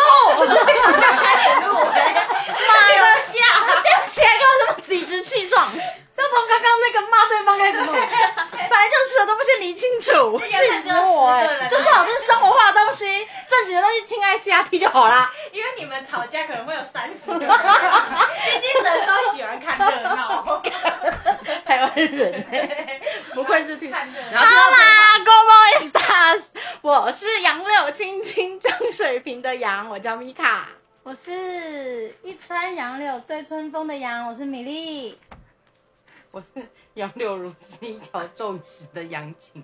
录，开始录，妈的！下，对不起，来给我这么理直气壮，就从刚刚那个骂对方开始录。本来就是的，都不先理清楚，个气死我10个人哎！就最好这是生活化的东西，正经的东西听 ICRT 就好啦。因为你们吵架可能会有三十个人，毕竟人都喜欢看热闹。台湾人哎，不愧是听。看热好闹。啦 g o m o Estas，我是杨柳青青江水平的杨，我叫米卡。我是一川杨柳醉春风的杨，我是米粒。我是杨柳如丝一桥骤雨时的杨晴，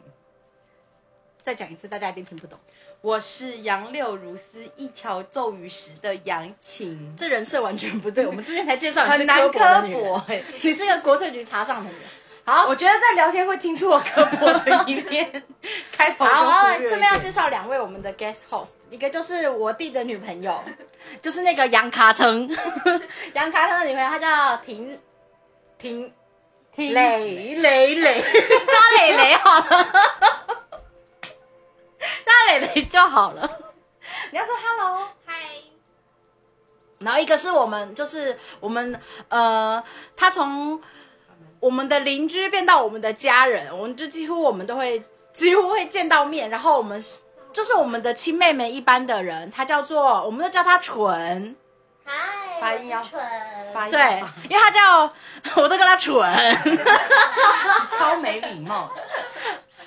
再讲一次，大家一定听不懂。我是杨柳如丝一桥骤雨时的杨晴，这人设完全不对，我们之前才介绍你是很难刻薄的女人刻薄哎、你是一个国税局查账的人。好，我觉得在聊天会听出我科博的一面。开头就好，我要顺便要介绍两位我们的 guest host，一个就是我弟的女朋友，就是那个杨卡成，杨卡成的女朋友，她叫婷婷听蕾蕾蕾，叫蕾蕾好了，叫蕾蕾就好了。你要说 hello，嗨，然后一个是我们，就是我们呃，他从我们的邻居变到我们的家人，我们就几乎我们都会几乎会见到面，然后我们是就是我们的亲妹妹一般的人，她叫做我们都叫她纯，嗨，发音要我是纯，发音对，因为他叫 我都叫他蠢。超没礼貌。的。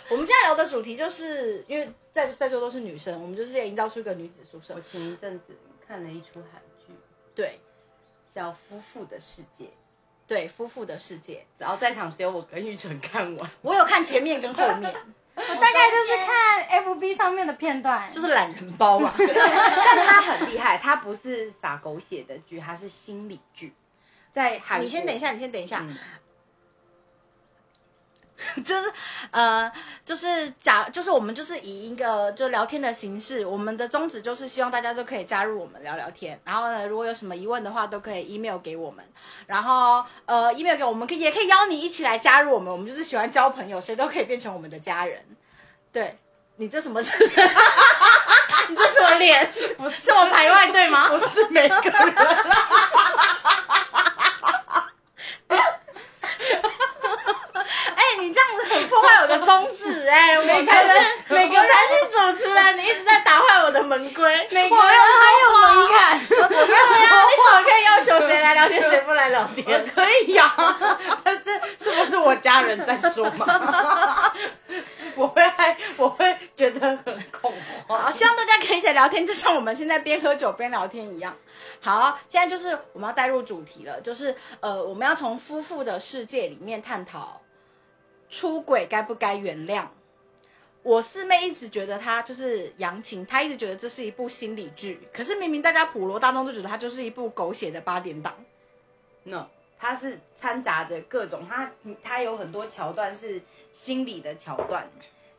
我们今天聊的主题就是因为在在座都是女生，我们就是要营造出一个女子宿舍。我，前一阵子看了一出韩剧对。叫《夫妇的世界》，对，夫妇的世界，然后在场只有我跟玉纯看完。我有看前面跟后面，我大概就是看 FB 上面的片段，就是懒人包嘛。但他很厉害，他不是撒狗血的剧，他是心理剧。在海，你先等一下，你先等一下，嗯 就是呃，就是假，就是我们就是以一个就聊天的形式，我们的宗旨就是希望大家都可以加入我们聊聊天。然后呢，如果有什么疑问的话，都可以 email 给我们。然后呃，email 给我们，可以也可以邀你一起来加入我们。我们就是喜欢交朋友，谁都可以变成我们的家人。对你这什么？这 是你这什么脸？不是我排外对吗？不是每个人。你这样子很破坏我的宗旨 哎、我才是人每个人我才是主持人，你一直在打坏我的门规。每个我没有人还有门槛。我没有呀，你怎么可以要求谁来聊天，谁不来聊天？可以呀、但是是不是我家人在说嘛？我会害，我会觉得很恐好，慌。希望大家可以一起聊天，就像我们现在边喝酒边聊天一样。好，现在就是我们要带入主题了，就是呃，我们要从夫妇的世界里面探讨出轨该不该原谅。我四妹一直觉得她就是杨晴，她一直觉得这是一部心理剧，可是明明大家普罗大众都觉得它就是一部狗血的八点档。no，它是掺杂着各种，它它有很多桥段是心理的桥段。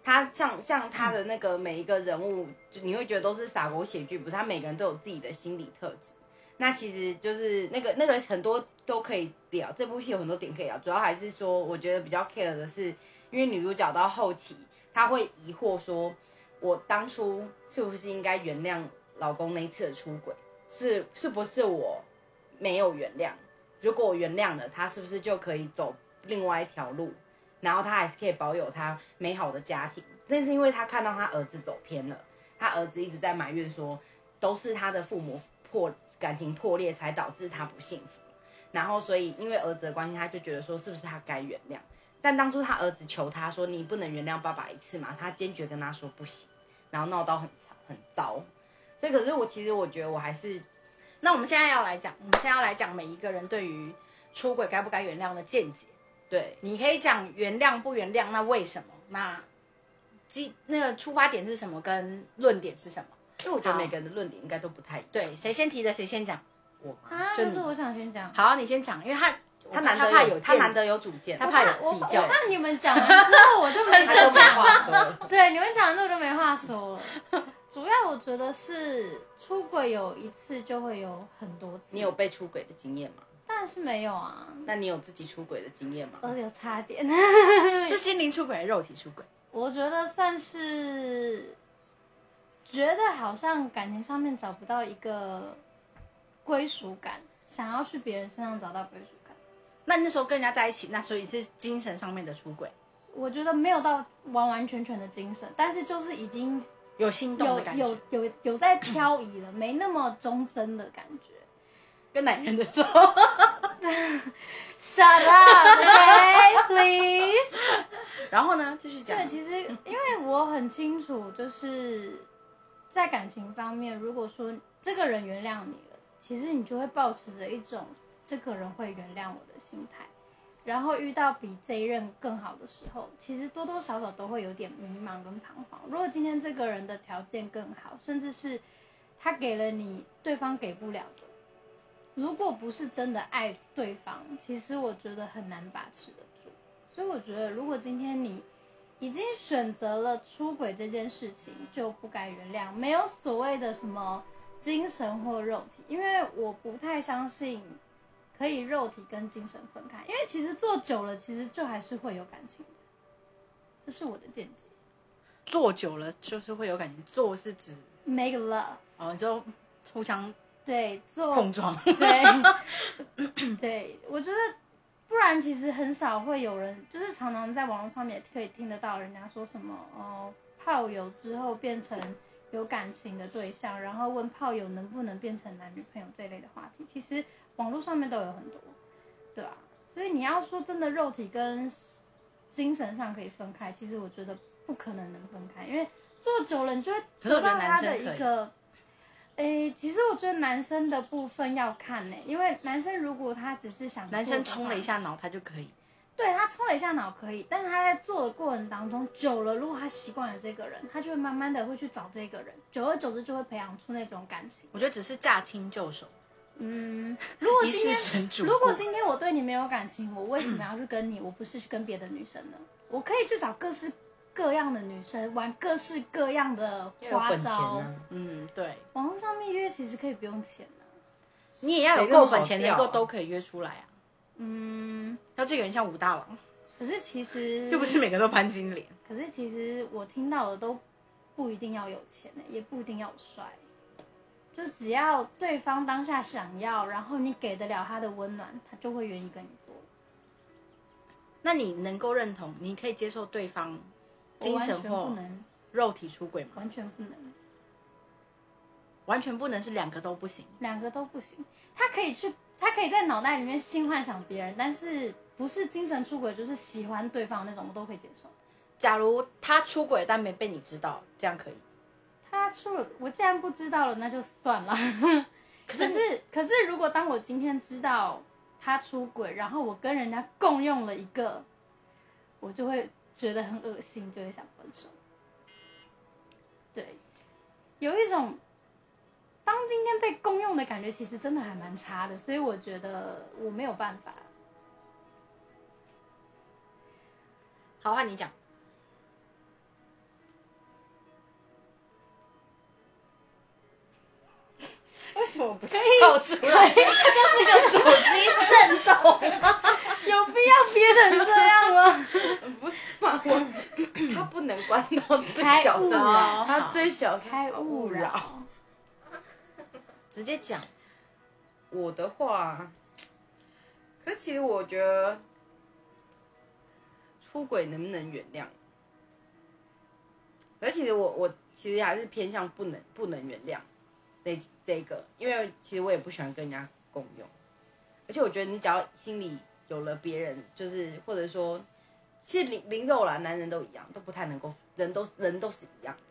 它像像他的那个每一个人物，就你会觉得都是撒狗血剧，不是？他每个人都有自己的心理特质。那其实就是那个那个很多都可以聊，这部戏有很多点可以聊。主要还是说，我觉得比较 care 的是，因为女主角到后期，她会疑惑说，我当初是不是应该原谅老公那一次的出轨？是是不是我没有原谅？如果我原谅了他，是不是就可以走另外一条路？然后他还是可以保有他美好的家庭？但是因为他看到他儿子走偏了，他儿子一直在埋怨说，都是他的父母破感情破裂才导致他不幸福。然后所以因为儿子的关系，他就觉得说是不是他该原谅？但当初他儿子求他说你不能原谅爸爸一次嘛，他坚决跟他说不行，然后闹到很吵很糟。所以可是我其实我觉得我还是那我们现在要来讲，我们现在要来讲每一个人对于出轨该不该原谅的见解。对你可以讲原谅不原谅，那为什么？那基那个出发点是什么？跟论点是什么？因为我觉得每个人的论点应该都不太一样。对，谁先提的谁先讲。啊，就是我想先讲。好，你先讲，因为他他难得他怕有见他难得有主见，他怕有我比较我怕你们讲完之后我就没他都没话说了。对，你们讲完之后我就没话说了。主要我觉得是出轨有一次就会有很多次，你有被出轨的经验吗？当然是没有啊，那你有自己出轨的经验吗？而且差点。是心灵出轨还是肉体出轨？我觉得算是觉得好像感情上面找不到一个归属感，想要去别人身上找到归属感。那你那时候跟人家在一起，那所以是精神上面的出轨，我觉得没有到完完全全的精神，但是就是已经有心动有的感有觉，有有在漂移了，没那么忠贞的感觉。跟男人的时候，Shut up, okay, please。然后呢，继续讲对，，其实因为我很清楚，就是在感情方面，如果说这个人原谅你了，其实你就会保持着一种这个人会原谅我的心态。然后遇到比这一任更好的时候，其实多多少少都会有点迷茫跟彷徨。如果今天这个人的条件更好，甚至是他给了你对方给不了的，如果不是真的爱对方，其实我觉得很难把持得住。所以我觉得，如果今天你已经选择了出轨这件事情，就不该原谅，没有所谓的什么精神或肉体，因为我不太相信可以肉体跟精神分开，因为其实做久了，其实就还是会有感情的，这是我的见解。做久了就是会有感情，做是指 Make love，哦，你就互相对，做碰撞，对，对，我觉得不然其实很少会有人，就是常常在网络上面也可以听得到人家说什么哦，泡友之后变成有感情的对象，然后问炮友能不能变成男女朋友这类的话题，其实网络上面都有很多，对啊、所以你要说真的肉体跟精神上可以分开，其实我觉得不可能能分开，因为做久了你就会得到他的一个。诶，其实我觉得男生的部分要看呢，因为男生如果他只是想男生冲了一，下脑，他就可以。对他冲了一下脑可以，但是他在做的过程当中久了，如果他习惯了这个人，他就会慢慢的会去找这个人，久而久之就会培养出那种感情。我觉得只是驾轻就熟，嗯，如果今天神主顾。如果今天我对你没有感情，我为什么要去跟你？我不是去跟别的女生呢？我可以去找各式各样的女生，玩各式各样的花招。啊，嗯，对，网络上面约其实可以不用钱的、你也要有够本钱，能够都可以约出来啊。嗯，要这个人像武大郎，可是其实 又不是每个都潘金莲。可是其实我听到的都不一定要有钱呢、也不一定要帅，就只要对方当下想要，然后你给得了他的温暖，他就会愿意跟你做。那你能够认同，你可以接受对方精神或能，肉体出轨吗？完全不能，完全不能是两个都不行。两个都不行。他可以去，他可以在脑袋里面性幻想别人，但是不是精神出轨，就是喜欢对方那种，我都可以接受。假如他出轨但没被你知道，这样可以。他出了，我既然不知道了，那就算了。可是是，可是，如果当我今天知道他出轨，然后我跟人家共用了一个，我就会觉得很恶心，就会想分手。对，有一种当今天被公用的感觉，其实真的还蛮差的，所以我觉得我没有办法。好，换你讲。为什么不笑出来？就是个手机震动，有必要憋成这样吗？不是吗？我他不能关到最小声，扰他最小声开勿扰。直接讲。我的话，可其实我觉得出轨能不能原谅？可其实我我其实还是偏向不能不能原谅这这个，因为其实我也不喜欢跟人家共用，而且我觉得你只要心里有了别人，就是或者说，其实零零肉啦，男人都一样，都不太能够，人都人都是一样的，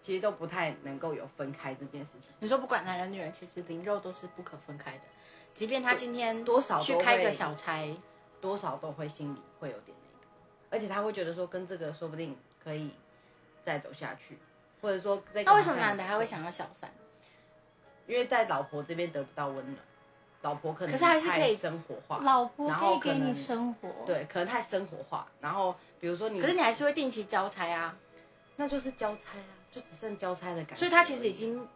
其实都不太能够有分开这件事情。你说不管男人女人，其实灵肉都是不可分开的。即便他今天多少去开个小差，多少都会心里会有点那个，而且他会觉得说跟这个说不定可以再走下去，或者说这个那为什么男的还会想要小三？因为在老婆这边得不到温暖，老婆可能可是还是可以太生活化，老婆可以给你生活，，对，可能太生活化，然后比如说你，可是你还是会定期交差啊，那就是交差啊，就只剩交差的感觉，所以他其实已经，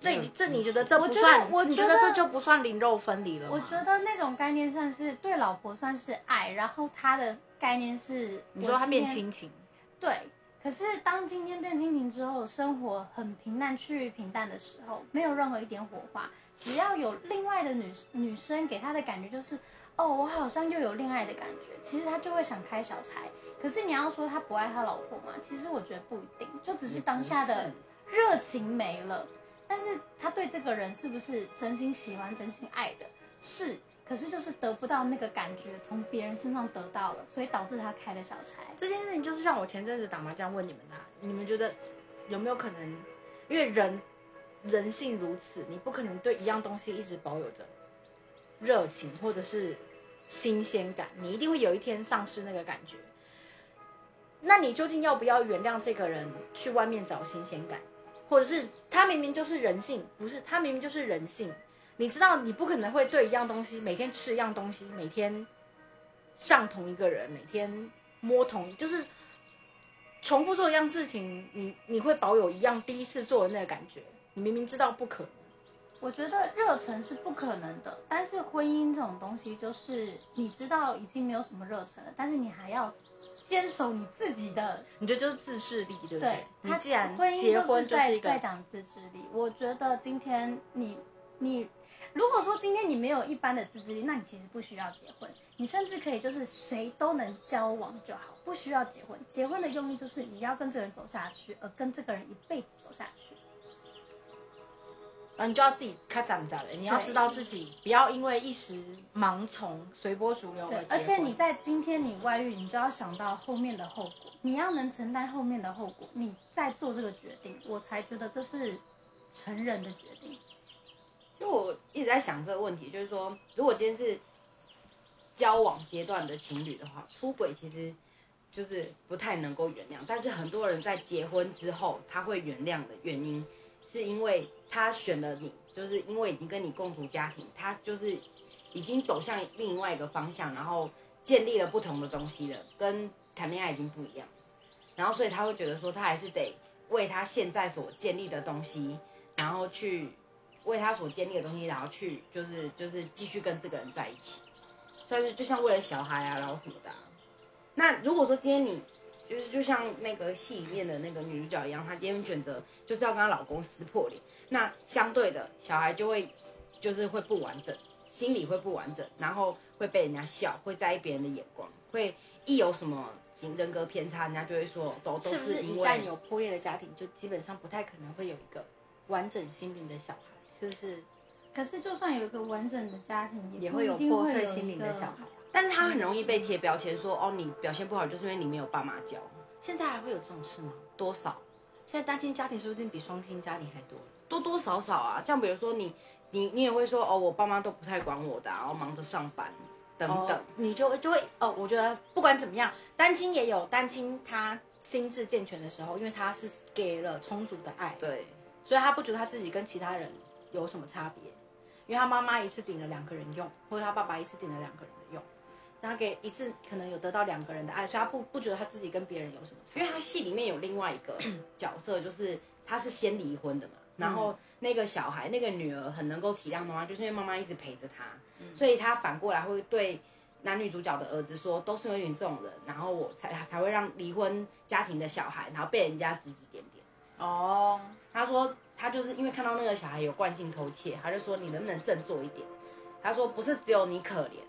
这已经这你觉得这我觉得不算？我你觉得觉得这就不算灵肉分离了？我觉得那种概念算是对老婆算是爱，然后他的概念是，你说他变亲。情，对，可是当今天变亲情之后，生活很平淡趋于平淡的时候，没有任何一点火花，只要有另外的女女生给他的感觉就是，哦，我好像又有恋爱的感觉，其实他就会想开小差。可是你要说他不爱他老婆嘛，其实我觉得不一定，就只是当下的热情没了。但是他对这个人是不是真心喜欢、真心爱的？是，可是就是得不到那个感觉，从别人身上得到了，所以导致他开了小差。这件事情就是像我前阵子打麻将问你们的啊，你们觉得有没有可能？因为人人性如此，你不可能对一样东西一直保有着热情或者是新鲜感，你一定会有一天丧失那个感觉。那你究竟要不要原谅这个人去外面找新鲜感，或者是他明明就是人性，不是他明明就是人性？你知道你不可能会对一样东西每天吃一样东西，每天上同一个人，每天摸同就是重复做一样事情，你你会保有一样第一次做的那个感觉。你明明知道不可能，我觉得热忱是不可能的，但是婚姻这种东西，就是你知道已经没有什么热忱了，但是你还要坚守你自己的。你觉得就是自制力，对不对，你他既然婚姻结婚就是在一个在讲自制力。我觉得今天你你如果说今天你没有一般的自制力，那你其实不需要结婚，你甚至可以就是谁都能交往就好，不需要结婚。结婚的用意就是你要跟这个人走下去，而跟这个人一辈子走下去。然后你就要自己开长家了，你要知道自己不要因为一时盲从、随波逐流。而且你在今天你外遇，你就要想到后面的后果，你要能承担后面的后果，你再做这个决定，我才觉得这是成人的决定。其实我一直在想这个问题，就是说，如果今天是交往阶段的情侣的话，出轨其实就是不太能够原谅。但是很多人在结婚之后，他会原谅的原因，是因为他选了你，就是因为已经跟你共组家庭，他就是已经走向另外一个方向，然后建立了不同的东西了，跟谈恋爱已经不一样。然后所以他会觉得说，他还是得为他现在所建立的东西，然后去为他所建立的东西，然后去就是就是继续跟这个人在一起，算是就像为了小孩啊，然后什么的、那如果说今天你就是就像那个戏里面的那个女主角一样，她今天选择就是要跟她老公撕破脸，那相对的小孩就会就是会不完整，心理会不完整，然后会被人家笑，会在意别人的眼光，会一有什么型人格偏差，人家就会说都都是不是一旦有破裂的家庭，就基本上不太可能会有一个完整心灵的小孩，是不是？可是就算有一个完整的家庭，也会有破碎心灵的小孩。但是他很容易被贴标签说，哦，你表现不好就是因为你没有爸妈教，现在还会有这种事吗？多少？现在单亲家庭说不定比双亲家庭还多。多多少少啊，像比如说你你你也会说，哦，我爸妈都不太管我的、啊，然后忙着上班等等。哦。你就就会哦，我觉得不管怎么样，单亲也有单亲他心智健全的时候，因为他是给了充足的爱，对，所以他不觉得他自己跟其他人有什么差别，因为他妈妈一次顶了两个人用，或者他爸爸一次顶了两个人的用，然后给一次可能有得到两个人的爱，所以他不不觉得他自己跟别人有什么差。因为他戏里面有另外一个 角色，就是他是先离婚的嘛，然后那个小孩那个女儿很能够体谅妈妈，就是因为妈妈一直陪着他，所以他反过来会对男女主角的儿子说，都是因为你这种人，然后我才才会让离婚家庭的小孩，然后被人家指指点点。哦，他说他就是因为看到那个小孩有惯性偷窃，他就说你能不能振作一点？他说不是只有你可怜，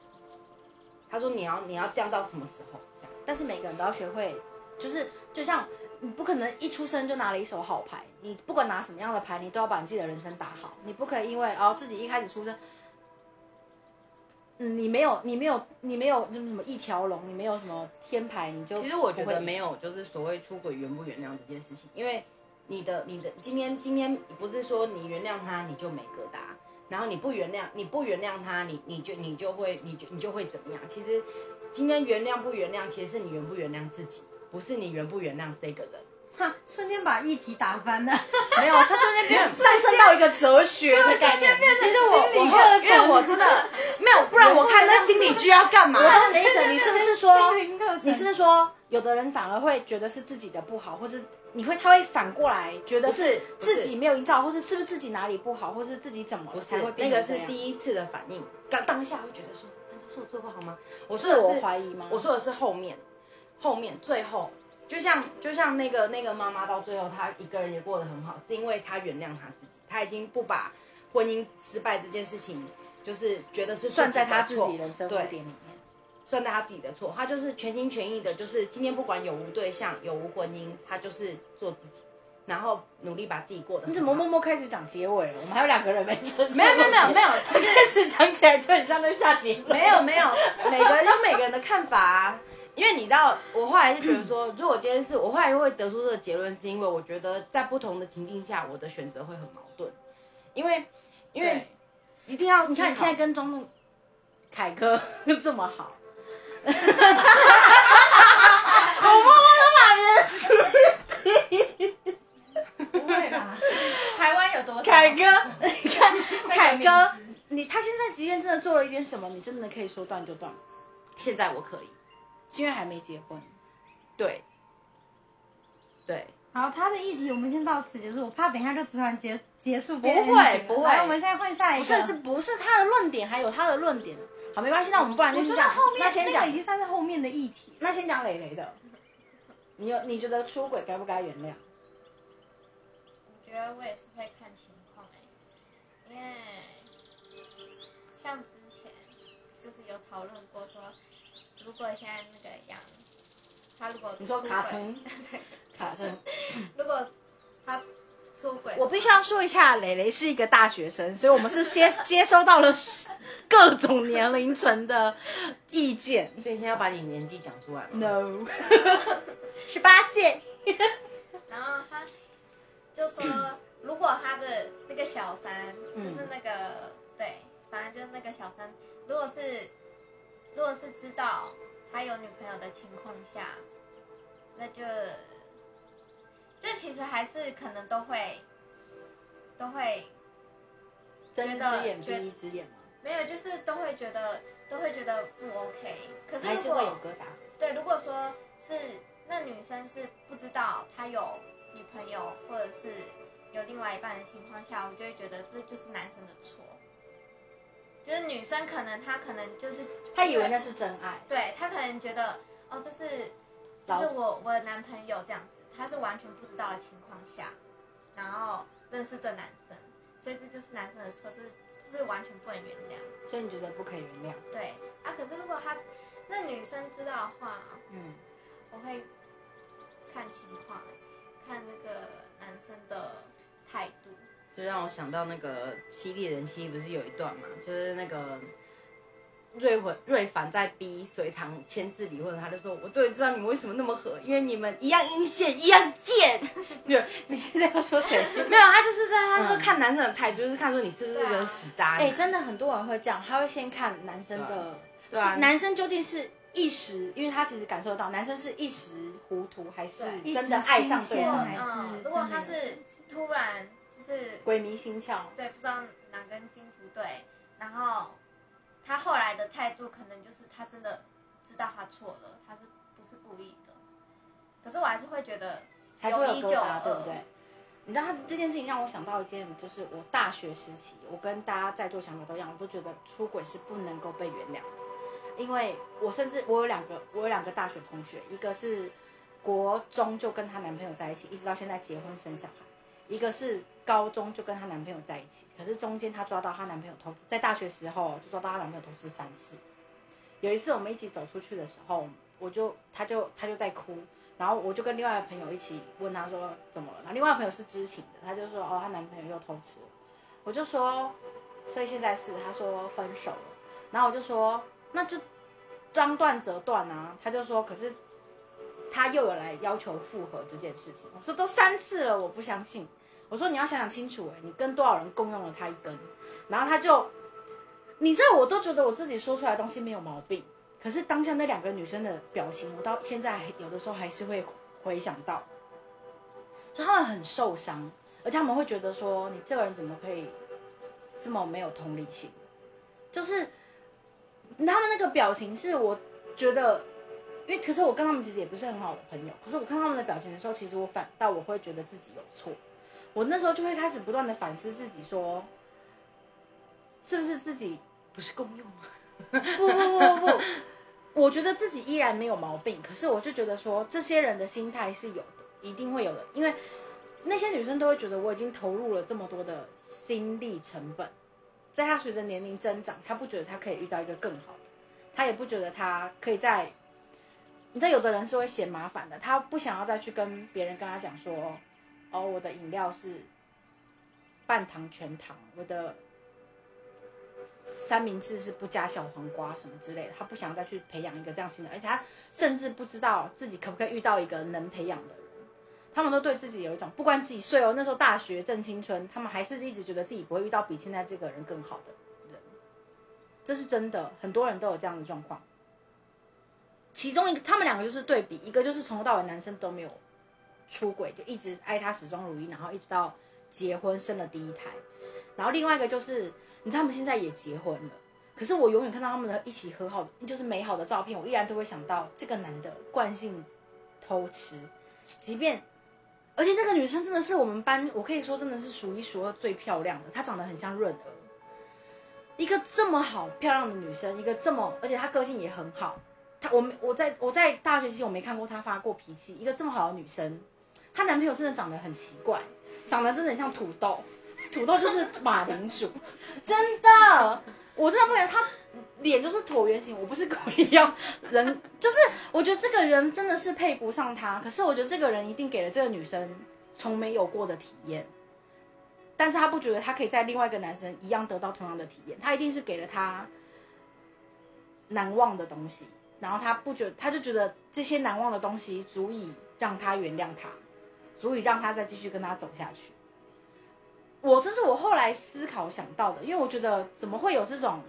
他说你要你要这样到什么时候？这样但是每个人都要学会，就是就像你不可能一出生就拿了一手好牌，你不管拿什么样的牌，你都要把你自己的人生打好。你不可以因为哦自己一开始出生，嗯，你没有你没有你没有就是什么一条龙，你没有什么天牌，你就其实我觉得没有，就是所谓出轨原不原谅这件事情，因为你的你的今天今天不是说你原谅他你就没疙瘩，然后你不原谅你不原谅他，你你就你就会你就你就会怎么样？其实今天原谅不原谅，其实是你原不原谅自己，不是你原不原谅这个人。哈，瞬间把议题打翻了。没有，他瞬间变 上升到一个哲学的概念。其实我我后因为我真的没有，不然我看那心理剧要干嘛？我懂你的意思，你是不是说你是不是说有的人反而会觉得是自己的不好，或是你会他会反过来觉得不是自己没有营造，或是是不是自己哪里不好，或是自己怎么不是那个是第一次的反应，刚当下会觉得说，难道是我做不好吗？我说的是怀疑吗？我说的是后面，后面最后就像就像那个那个妈妈到最后，她一个人也过得很好，是因为她原谅她自己，她已经不把婚姻失败这件事情，就是觉得是算在她自己人生对点里面。算在他自己的错，他就是全心全意的，就是今天不管有无对象、有无婚姻，他就是做自己，然后努力把自己过得。你怎么默默开始讲结尾了？我们还有两个人没结束。没有没有没有没有，其实开始讲起来就很像在下结论。没有没有，每个人有每个人的看法啊。因为你知道，我后来就觉得说，如果今天是我后来会得出这个结论，是因为我觉得在不同的情境下，我的选择会很矛盾。因为因为一定要你看你现在跟庄栋凯哥 这么好，我默默的把别人处不会吧，台湾有多少？凯哥，你看凯哥，你他现在即便真的做了一点什么，你真的可以说断就断，现在我可以，是因为还没结婚。对对，好，他的议题我们先到此结束，我怕等一下就突然结结束。不会不会来，我们现在换下一个。不是是不是他的论点还有他的论点？好，没关系，那我们不然就我先讲觉得后面那先讲那个已经算是后面的议题。那先讲磊磊的。你有你觉得出轨该不该原谅？我觉得我也是会看情况哎、因为像之前就是有讨论过说，如果现在那个杨，他如果你说出轨卡层 对，卡层，如果他出轨，我必须要说一下，磊磊是一个大学生，所以我们是接接收到了各种年龄层的意见。所以现在要把你年纪讲出来嘛。No，十八岁。然后他就说，如果他的那个小三，嗯就是那个、对，反正就是那个小三，如果是如果是知道他有女朋友的情况下，那就就其实还是可能都会都会睁一只眼闭一只眼吗？没有，就是都会觉得都会觉得不 OK。可是如还是会有果疙瘩？对，如果说是那女生是不知道她有女朋友或者是有另外一半的情况下，我就会觉得这就是男生的错。就是女生可能她可能就是她以为那是真爱。对她可能觉得哦，这是这老是我我的男朋友这样子，他是完全不知道的情况下，然后认识这男生，所以这就是男生的错，这这是完全不能原谅。所以你觉得不可以原谅？对啊，可是如果他那女生知道的话，嗯，我会看情况，看那个男生的态度。就让我想到那个《犀利人妻》不是有一段嘛，就是那个瑞文瑞凡在逼隋唐签字离婚，他就说：“我终于知道你们为什么那么合，因为你们一样阴险，一样贱。对，你现在要说谁？没有，他就是在他说嗯看男生的态度，就是看说你是不是个死渣哎、女。真的很多人会这样，他会先看男生的，对啊是男生究竟是一时，因为他其实感受到男生是一时糊涂，还是真的爱上对方，嗯，如果他是突然就是鬼迷心窍。对不知道哪根筋不对，然后他后来的态度可能就是他真的知道他错了，他是不是故意的？可是我还是会觉得还是会有一就疙瘩，对不对？你知道他这件事情让我想到一件，就是我大学时期，我跟大家在座想法都一样，我都觉得出轨是不能够被原谅的，因为我甚至我有两个，我有两个大学同学，一个是国中就跟她男朋友在一起，一直到现在结婚生小孩；一个是高中就跟她男朋友在一起，可是中间她抓到她男朋友偷吃，在大学时候就抓到她男朋友偷吃三次。有一次我们一起走出去的时候，我就她就她就在哭，然后我就跟另外一个朋友一起问她说怎么了，然后另外一个朋友是知情的，她就说哦她男朋友又偷吃了，我就说所以现在是她说分手了，然后我就说那就当断则断啊，她就说可是他又有来要求复合这件事情，我说都三次了，我不相信。我说你要想想清楚，哎，你跟多少人共用了他一根，然后他就，你这我都觉得我自己说出来的东西没有毛病，可是当下那两个女生的表情，我到现在有的时候还是会回想到，就他们很受伤，而且他们会觉得说你这个人怎么可以这么没有同理心，就是他们那个表情是我觉得。因为可是我跟他们其实也不是很好的朋友，可是我看他们的表情的时候，其实我反倒我会觉得自己有错，我那时候就会开始不断的反思自己说，是不是自己不是共用吗？不不不不，我觉得自己依然没有毛病，可是我就觉得说，这些人的心态是有的，一定会有的，因为那些女生都会觉得我已经投入了这么多的心力成本，在她随着年龄增长，她不觉得她可以遇到一个更好的，她也不觉得她可以在，你知道，有的人是会嫌麻烦的，他不想要再去跟别人跟他讲说，哦，我的饮料是半糖全糖，我的三明治是不加小黄瓜什么之类的，他不想再去培养一个这样新的，而且他甚至不知道自己可不可以遇到一个能培养的人。他们都对自己有一种，不管几岁哦，那时候大学正青春，他们还是一直觉得自己不会遇到比现在这个人更好的人，这是真的，很多人都有这样的状况。其中一个，他们两个就是对比，一个就是从头到尾男生都没有出轨，就一直爱他始终如一，然后一直到结婚生了第一胎，然后另外一个就是，你知道他们现在也结婚了，可是我永远看到他们的一起和好，就是美好的照片，我依然都会想到这个男的惯性偷吃，即便，而且那个女生真的是我们班，我可以说真的是数一数二最漂亮的，她长得很像润儿，一个这么好漂亮的女生，一个这么，而且她个性也很好。我我在我在大学期间我没看过她发过脾气，一个这么好的女生，她男朋友真的长得很奇怪，长得真的很像土豆，土豆就是马铃薯，真的，我真的不敢，她脸就是椭圆形，我不是故意要人，就是我觉得这个人真的是配不上她，可是我觉得这个人一定给了这个女生从没有过的体验，但是她不觉得她可以在另外一个男生一样得到同样的体验，她一定是给了他难忘的东西。然后他不觉他就觉得这些难忘的东西足以让他原谅他，足以让他再继续跟他走下去。我这是我后来思考想到的，因为我觉得怎么会有这种，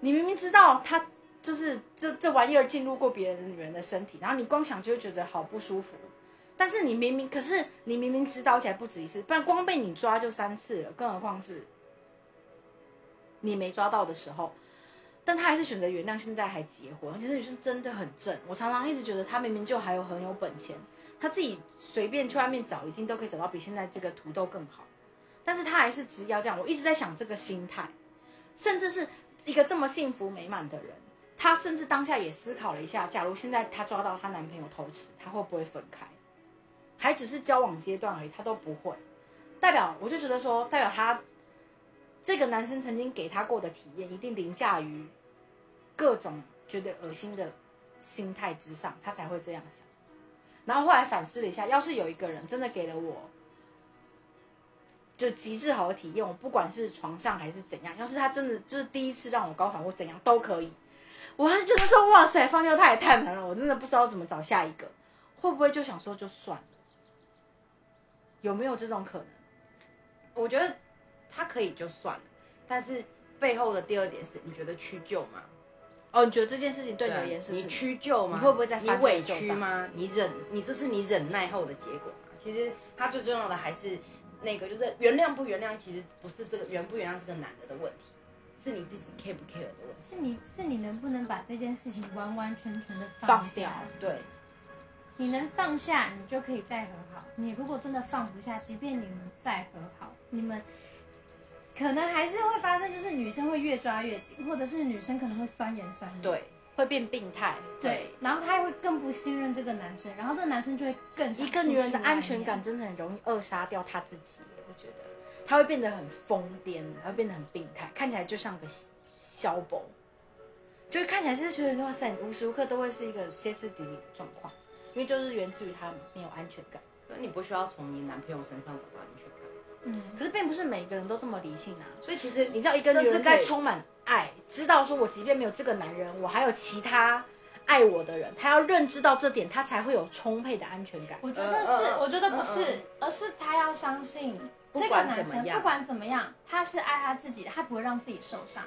你明明知道他就是这这玩意儿进入过别人女人的身体，然后你光想就会觉得好不舒服，但是你明明可是你明明知道，起来不止一次，不然光被你抓就三次了，更何况是你没抓到的时候。但他还是选择原谅，现在还结婚，而且这女生真的很正。我常常一直觉得她明明就还有很有本钱，她自己随便去外面找，一定都可以找到比现在这个土豆更好。但是她还是执意要这样。我一直在想这个心态，甚至是一个这么幸福美满的人，她甚至当下也思考了一下，假如现在她抓到她男朋友偷吃，她会不会分开？还只是交往阶段而已，她都不会。代表我就觉得说，代表她这个男生曾经给她过的体验，一定凌驾于各种觉得恶心的心态之上，他才会这样想。然后后来反思了一下，要是有一个人真的给了我就极致好的体验，我不管是床上还是怎样，要是他真的就是第一次让我高潮或怎样都可以，我还是觉得说哇塞，放掉他也太难了，我真的不知道怎么找下一个，会不会就想说就算了？有没有这种可能？我觉得他可以就算了，但是背后的第二点是，你觉得屈就吗？哦，你觉得这件事情对你啊而言是你屈就吗？你会不会在你犯这个委屈吗？你忍，你这是你忍耐后的结果吗？其实他最重要的还是那个，就是原谅不原谅，其实不是这个原不原谅这个男的的问题，是你自己 care 不 care 的问题。是你是你能不能把这件事情完完全全的下放掉对，你能放下，你就可以再和好。你如果真的放不下，即便你们再和好，你们可能还是会发生，就是女生会越抓越紧，或者是女生可能会酸言酸语。对，会变病态？对，然后她也会更不信任这个男生，然后这个男生就会更想一个女人的安全感真的很容易扼杀掉她自己，我觉得她会变得很疯癫，她会变得很病态，看起来就像个小宝，就是看起来就是觉得哇塞，你无时无刻都会是一个歇斯底里的状况，因为就是源自于她没有安全感。可是你不需要从你男朋友身上找到安全感。嗯，可是并不是每个人都这么理性啊，所以其实你知道，一个女人这是可以在充满爱，知道说我即便没有这个男人，我还有其他爱我的人，她要认知到这点，她才会有充沛的安全感。我觉得是，我觉得不是，嗯嗯而是她要相信这个男生不管怎么样，他是爱他自己的，他不会让自己受伤，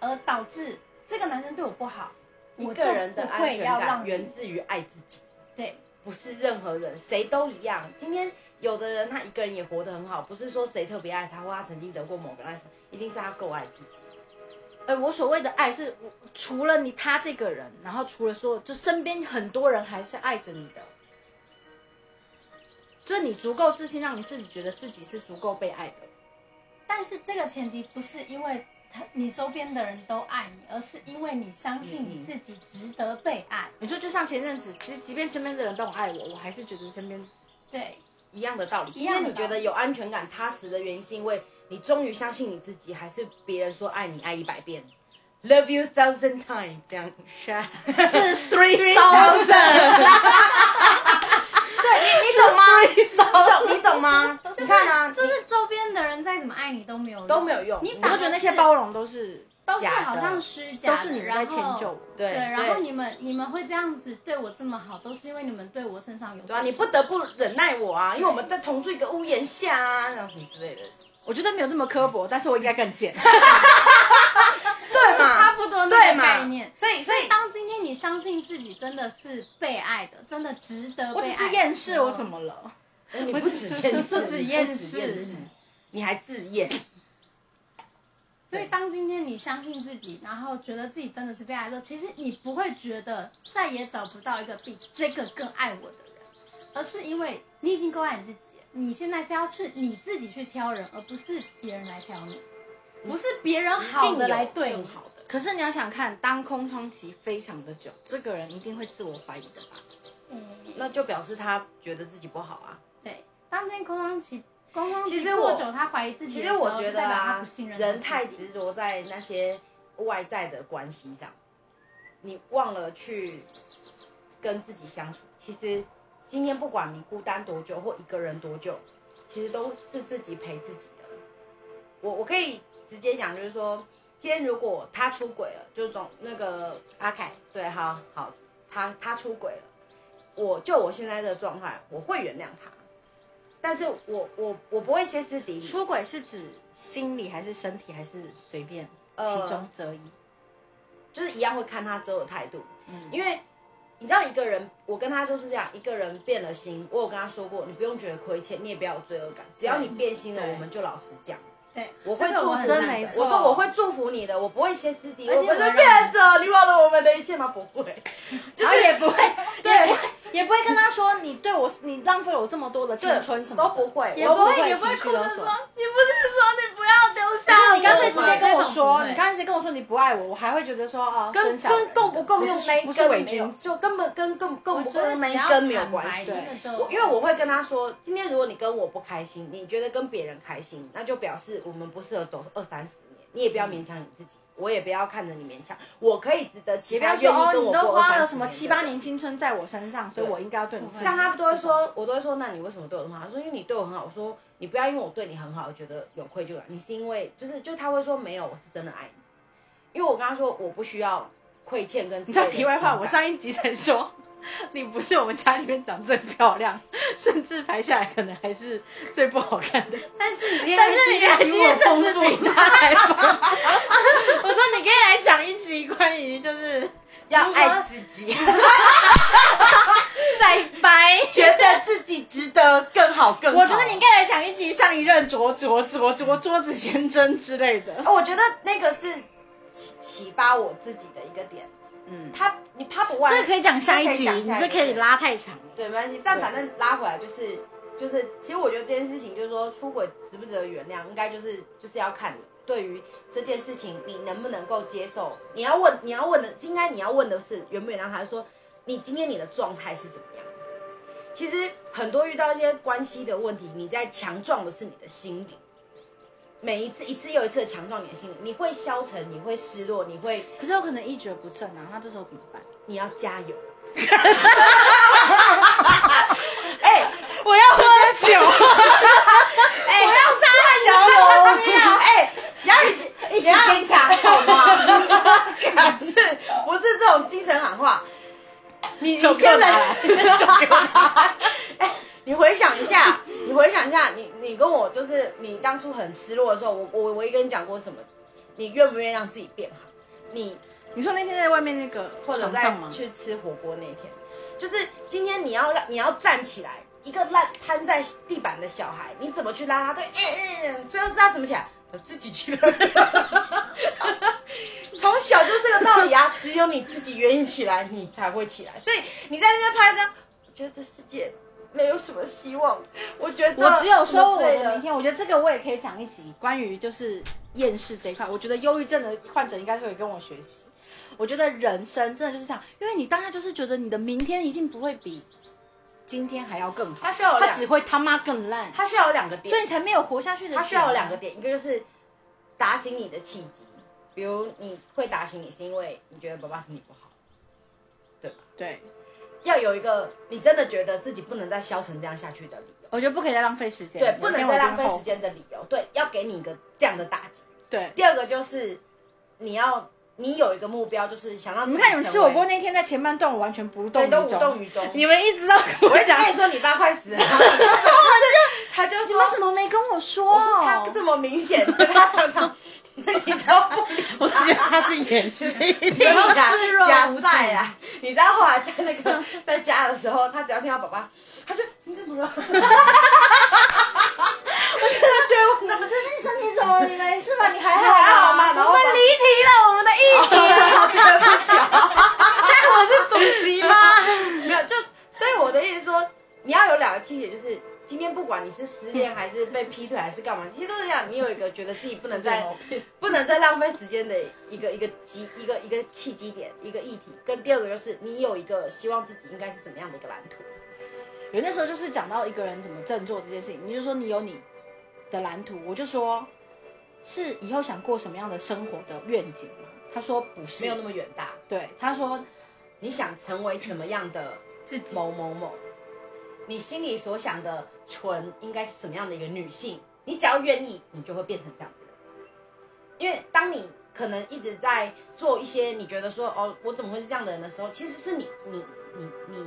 而导致这个男生对我不好，一我个人的安全感要让源自于爱自己。对。不是任何人，谁都一样。今天有的人他一个人也活得很好，不是说谁特别爱他，或他曾经得过某个爱一定是他够爱自己。呃，我所谓的爱是，我除了你他这个人，然后除了说，就身边很多人还是爱着你的，就是你足够自信，让你自己觉得自己是足够被爱的。但是这个前提不是因为他你周边的人都爱你，而是因为你相信你自己值得被爱。你说就像前阵子，其实即便身边的人都很爱我，我还是觉得身边对，一样的道理。今天你觉得有安全感、踏实的原因，是因为你终于相信你自己，还是别人说爱你爱一百遍，love you thousand times 这样？是 three thousand，对你，你懂吗？你懂你懂吗？你看啊，的人再怎么爱你都没有都没有用你反而我都觉得那些包容都是都是好像虚假的，都是你们在迁就我。对对，然后你们你们会这样子对我这么好，都是因为你们对我身上有对啊，你不得不忍耐我啊，因为我们在同住一个屋檐下啊，这样什么之类的，我觉得没有这么刻薄，但是我应该更贱。对嘛？差不多那个对嘛概念。所以，所以当今天你相信自己真的是被爱的，真的值得被爱，我只是厌世，我怎？么了？你不止厌世，不止厌世，你还自厌。所以当今天你相信自己，然后觉得自己真的是被爱的时候，其实你不会觉得再也找不到一个比这个更爱我的人，而是因为你已经够爱你自己了。你现在是要去你自己去挑人，而不是别人来挑你，不是别人好的来对你更好的。可是你要想看，当空窗期非常的久，这个人一定会自我怀疑的吧？嗯，那就表示他觉得自己不好啊。对。当今天空窗期其实我过久，他怀疑自己其实我觉得就代表他啊不信，任人太执着在那些外在的关系上，你忘了去跟自己相处。其实今天不管你孤单多久或一个人多久，其实都是自己陪自己的。我我可以直接讲，就是说，今天如果他出轨了，就总那个阿凯，对，好好，他他出轨了，我就我现在的状态，我会原谅他，但是我我我不会歇斯底里。出轨是指心理还是身体还是随便呃其中择一？就是一样会看他之后的态度，嗯因为你知道一个人，我跟他就是这样，一个人变了心，我有跟他说过，你不用觉得亏欠，你也不要有罪恶感，只要你变心了，我们就老实讲。对，我会祝福我说我会祝福你的，我不会歇斯底里，我不是变着，你忘了我们的一切吗？不会，就是也不会，对也不会，跟他说你对我，你浪费我这么多的青春什么都不会，也我不会也不会哭着说，你不是说你不要丢下我你干脆直接跟我说，你干脆直接跟我说你不爱我，我还会觉得说哦，跟跟够不够用那一不是根没有伪君子，就根本跟更更不够用那一根没有关系。我因为我会跟他说，今天如果你跟我不开心，你觉得跟别人开心，那就表示我们不适合走二三十年。你也不要勉强你自己，我也不要看着你勉强。我可以值得其也不他要说哦，愿意跟我你都花了什么七八年青春在我身上，所以我应该要对你。像他们都会说，我都会说，那你为什么对我很好？他说因为你对我很好。我说你不要因为我对你很好，而觉得有愧疚感。你是因为就是就他会说没有，我是真的爱你。因为我跟他说我不需要亏欠跟你知道题外话，我上一集才说，你不是我们家里面长最漂亮，甚至拍下来可能还是最不好看的。但是你恋但爱是你恋爱经验经验甚至比还丰富。我说你可以来讲一集关于就是要爱自己，再掰。觉得自己值得更好更好。我觉得你应该来讲一集上一任卓卓卓卓桌子先生之类的。哦，我觉得那个是启启发我自己的一个点。嗯，他你他不外，这个可以讲下一集，你这可以拉太长。对，没关系。但反正拉回来就是就是，其实我觉得这件事情就是说，出轨值不值得原谅，应该就是就是要看你对于这件事情你能不能够接受。你要问你要问的，应该你要问的是原不原谅他，说你今天你的状态是怎么样？其实很多遇到一些关系的问题，你在强壮的是你的心理。每一次一次又一次的强壮你的心理，你会消沉，你会失落，你会可是有可能一蹶不振啊，那这时候怎么办？你要加油。哎、我要喝酒，哎、我要杀害小狗。哎，你要一起一起坚强，好吗？不是不是这种精神喊话，你你现在 你回想一下，你回想一下，你你跟我就是你当初很失落的时候，我我我也跟你讲过什么？你愿不愿意让自己变好？你你说那天在外面那个或者在？去吃火锅那一天，就是今天你要让你要站起来，一个烂瘫在地板的小孩，你怎么去拉他？对，嗯嗯，最后是他怎么起来？我自己起来。从小就这个道理啊，只有你自己愿意起来，你才会起来。所以你在那边拍这样，我觉得这世界没有什么希望。我觉得我只有说我的明天，我觉得这个我也可以讲一集关于就是厌世这一块，我觉得忧郁症的患者应该会跟我学习。我觉得人生真的就是这样，因为你当下就是觉得你的明天一定不会比今天还要更好，他需要他只会他妈更烂，他需要有两个点，所以你才没有活下去的。它需要有两个，点，一个就是打醒你的契机，比如你会打醒你是因为你觉得爸爸身体不好，对吧？对，要有一个你真的觉得自己不能再消沉这样下去的理由，我觉得不可以再浪费时间，对，不能再浪费时间。的理由，对，要给你一个这样的打击。对，第二个就是你要你有一个目标，就是想让你们看你们吃火锅那那天在前半段我完全不动对都无动于衷。你们一直都我一直我讲，跟你说你爸快死了，他就你说们怎么没跟我说？我说他这么明显，他常常 你都不理我觉得他是演戏。然后视若加无睹赛啊！你知道后来在那个在家的时候，他只要听到爸爸，他就你怎么了？我真的觉得我怎么最近身体怎么？你没事吧？你还还好吗？我们离题了，我们的议题了。对不起啊，现在我是主席吗？没有就所以我的意思是说，你要有两个清点，就是今天不管你是失恋还是被劈腿还是干嘛，其实都是这样，你有一个觉得自己不能再不能再浪费时间的一个一个机一个一个契机点一个议题，跟第二个就是你有一个希望自己应该是怎么样的一个蓝图。有那时候就是讲到一个人怎么振作这件事情，你就说你有你的蓝图，我就说是以后想过什么样的生活的愿景吗？他说不是，没有那么远大，对，他说你想成为怎么样的自己。某某某，你心里所想的纯应该是什么样的一个女性？你只要愿意，你就会变成这样的人。因为当你可能一直在做一些你觉得说哦，我怎么会是这样的人的时候，其实是你你你你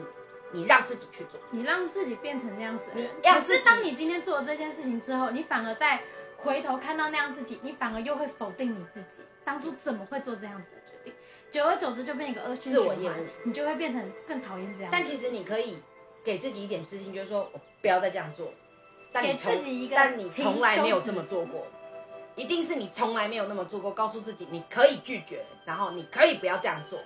你让自己去做。你让自己变成那样子可是当你今天做了这件事情之后，你反而在回头看到那样自己，你反而又会否定你自己，当初怎么会做这样子的决定？久而久之就变一个恶性循环自我厌恶，你就会变成更讨厌这样。但其实你可以给自己一点自信，就是说我不要再这样做。但你自己一个但你从来没有这么做过，一定是你从来没有那么做过。告诉自己你可以拒绝，然后你可以不要这样做，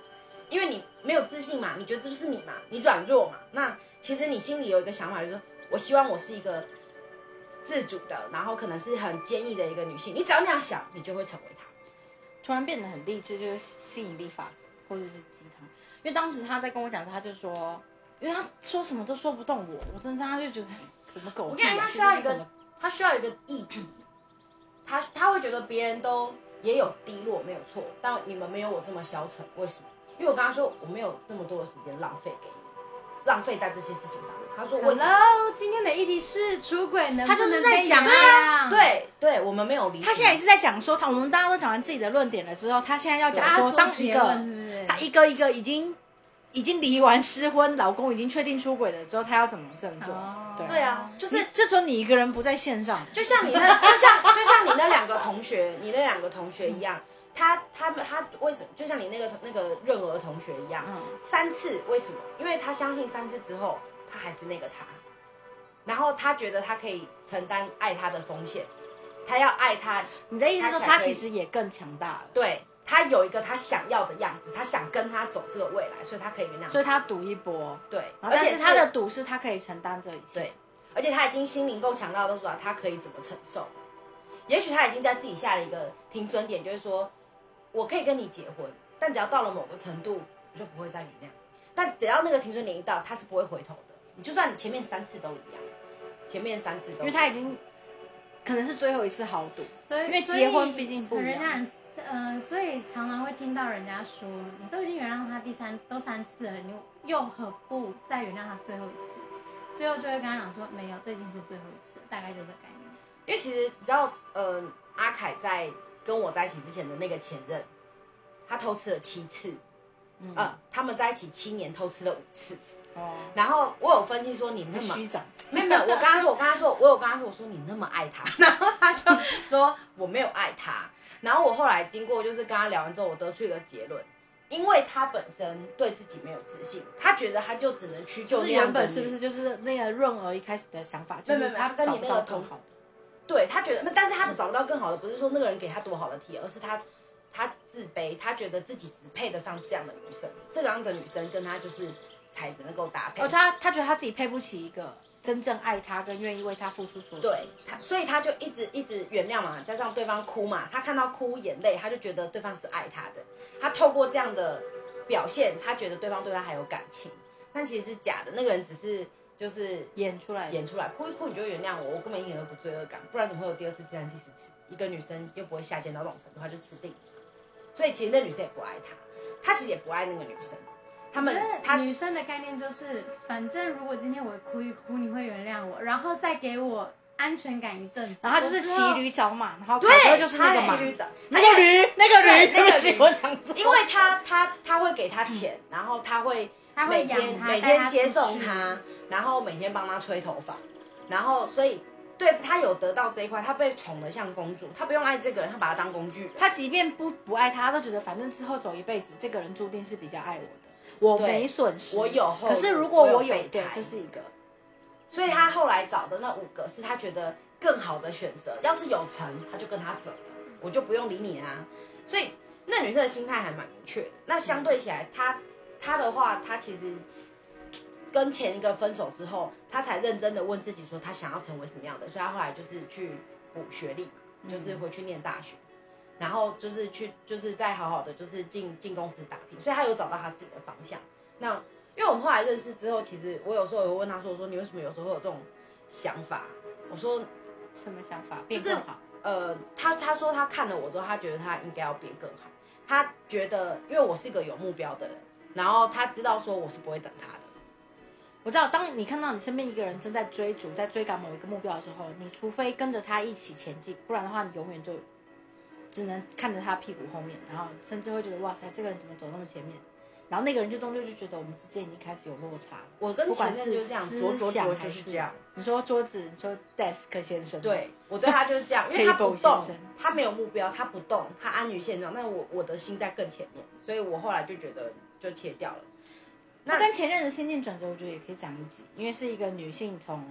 因为你没有自信嘛，你觉得这就是你嘛，你软弱嘛。那其实你心里有一个想法，就是说我希望我是一个自主的，然后可能是很坚毅的一个女性。你只要那样想，你就会成为她。突然变得很励志，就是吸引力法则或者是鸡汤。因为当时他在跟我讲，他就说，因为他说什么都说不动我，我真的他就觉得什么狗我跟你讲，他需要一个他需要一个议题，他他会觉得别人都也有低落，没有错，但你们没有我这么消沉，为什么？因为我跟他说我没有那么多的时间浪费给你，浪费在这些事情上面。他说为什么？Hello，今天的议题是出轨能不他就是在讲啊？对对，我们没有理解。他现在也是在讲说，他我们大家都讲完自己的论点了之后，他现在要讲说，当一个？他一个一个已经已经离完失婚，老公已经确定出轨了之后，他要怎么振作？哦对对啊，就就是是这时候你一个人不在线上，就像你那，就像就像你那两个同学，你那两个同学一样，他他们他为什么？就像你那个那个润儿同学一样，嗯，三次为什么？因为他相信三次之后，他还是那个他，然后他觉得他可以承担爱他的风险，他要爱他，你的意思说他其实也更强大了，对他有一个他想要的样子，他想跟他走这个未来，所以他可以原谅。所以他赌一波，对，而且他的赌是他可以承担这一切，对，而且他已经心灵够强大，都知道他可以怎么承受。也许他已经在自己下了一个停损点，就是说，我可以跟你结婚，但只要到了某个程度，我就不会再原谅。但只要那个停损点一到，他是不会回头的。你就算你前面三次都一样，前面三次都一样，因为他已经可能是最后一次豪赌，所以因为结婚毕竟不一样呃，所以常常会听到人家说，你都已经原谅他第三都三次了，你又何不再原谅他最后一次？最后就会跟他讲说，没有，这已经是最后一次，大概就这概念。因为其实你知道，呃，阿凯在跟我在一起之前的那个前任，他偷吃了七次，嗯呃，他们在一起七年，偷吃了五次。哦，然后我有分析说，你那么虚长，没有没有，我跟他说，我跟他说，我有跟他说，我说你那么爱他，然后他就说我没有爱他。然后我后来经过就是跟他聊完之后，我得出一个结论，因为他本身对自己没有自信，他觉得他就只能屈就就是那样的你原本是不是就是那个润儿一开始的想法，就是没有没有他跟你找不那个同好的，对他觉得，但是他找不到更好的，不是说那个人给他多好的题，而是他他自卑，他觉得自己只配得上这样的女生，这样的女生跟他就是才能够搭配。哦，他他觉得他自己配不起一个真正爱他跟愿意为他付出所有。对他，所以他就一直一直原谅嘛，加上对方哭嘛，他看到哭眼泪，他就觉得对方是爱他的。他透过这样的表现，他觉得对方对他还有感情，但其实是假的，那个人只是就是演出来演出来，哭一哭你就原谅我，我根本一点都不罪恶感，不然怎么会有第二次、第三次、第四次？一个女生又不会下贱到这种程度，他就吃定了。所以其实那女生也不爱他，他其实也不爱那个女生。他们他女生的概念就是，反正如果今天我哭一哭，你会原谅我，然后再给我安全感一阵子，然后他就是骑驴找马，然后对凯哥就是那个骑驴找那个驴，那个驴，对不起，我讲错，因为他他他会给他钱，然后他会他会每天养他每天接送他，然后每天帮他吹头发，然后所以对他有得到这一块，他被宠得像公主，他不用爱这个人，他把他当工具。他即便不不爱他，他都觉得反正之后走一辈子，这个人注定是比较爱我的，我没损失，我有后可是如果我有对，就是一个所以他后来找的那五个是他觉得更好的选择，要是有成，他就跟他走了，我就不用理你啊。所以那女生的心态还蛮明确的。那相对起来，他他的话，他其实跟前一个分手之后，他才认真的问自己说，他想要成为什么样的。所以他后来就是去补学历，就是回去念大学。然后就是去，就是再好好的，就是进进公司打拼，所以他有找到他自己的方向。那因为我们后来认识之后，其实我有时候也会问他说：“我说你为什么有时候会有这种想法？”我说什么想法变就是呃，他他说他看了我之后，他觉得他应该要变更好。他觉得，因为我是一个有目标的人，然后他知道说我是不会等他的。我知道，当你看到你身边一个人正在追逐、在追赶某一个目标的时候，你除非跟着他一起前进，不然的话，你永远就只能看着他屁股后面，然后甚至会觉得哇塞，这个人怎么走那么前面？然后那个人就终究就觉得我们之间已经开始有落差。我跟前任就是这样，思卓卓卓就是这样。你说桌子，你说 desk 先生，，对我对他就是这样，因为他不动，他没有目标，他不动，他安于现状。那我我的心在更前面，所以我后来就觉得就切掉了。那跟前任的心境转折，我觉得也可以讲一集，因为是一个女性从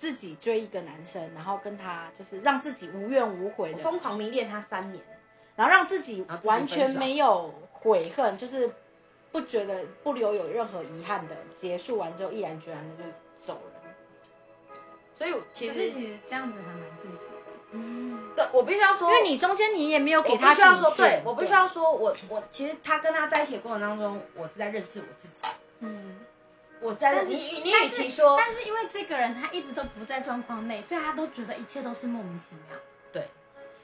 自己追一个男生，然后跟他就是让自己无怨无悔的，疯狂迷恋他三年，然后让自己完全没有悔恨，就是不觉得不留有任何遗憾的结束完之后，毅然决然的就走了。所以其实其实这样子还蛮自私的。嗯，对我必须要说，因为你中间你也没有我必给他须要说，对我必须要说，我我其实他跟他在一起的过程当中，我是在认识我自己，嗯，我是在你你与但是其说但是因为这个人他一直都不在状况内，所以他都觉得一切都是莫名其妙。对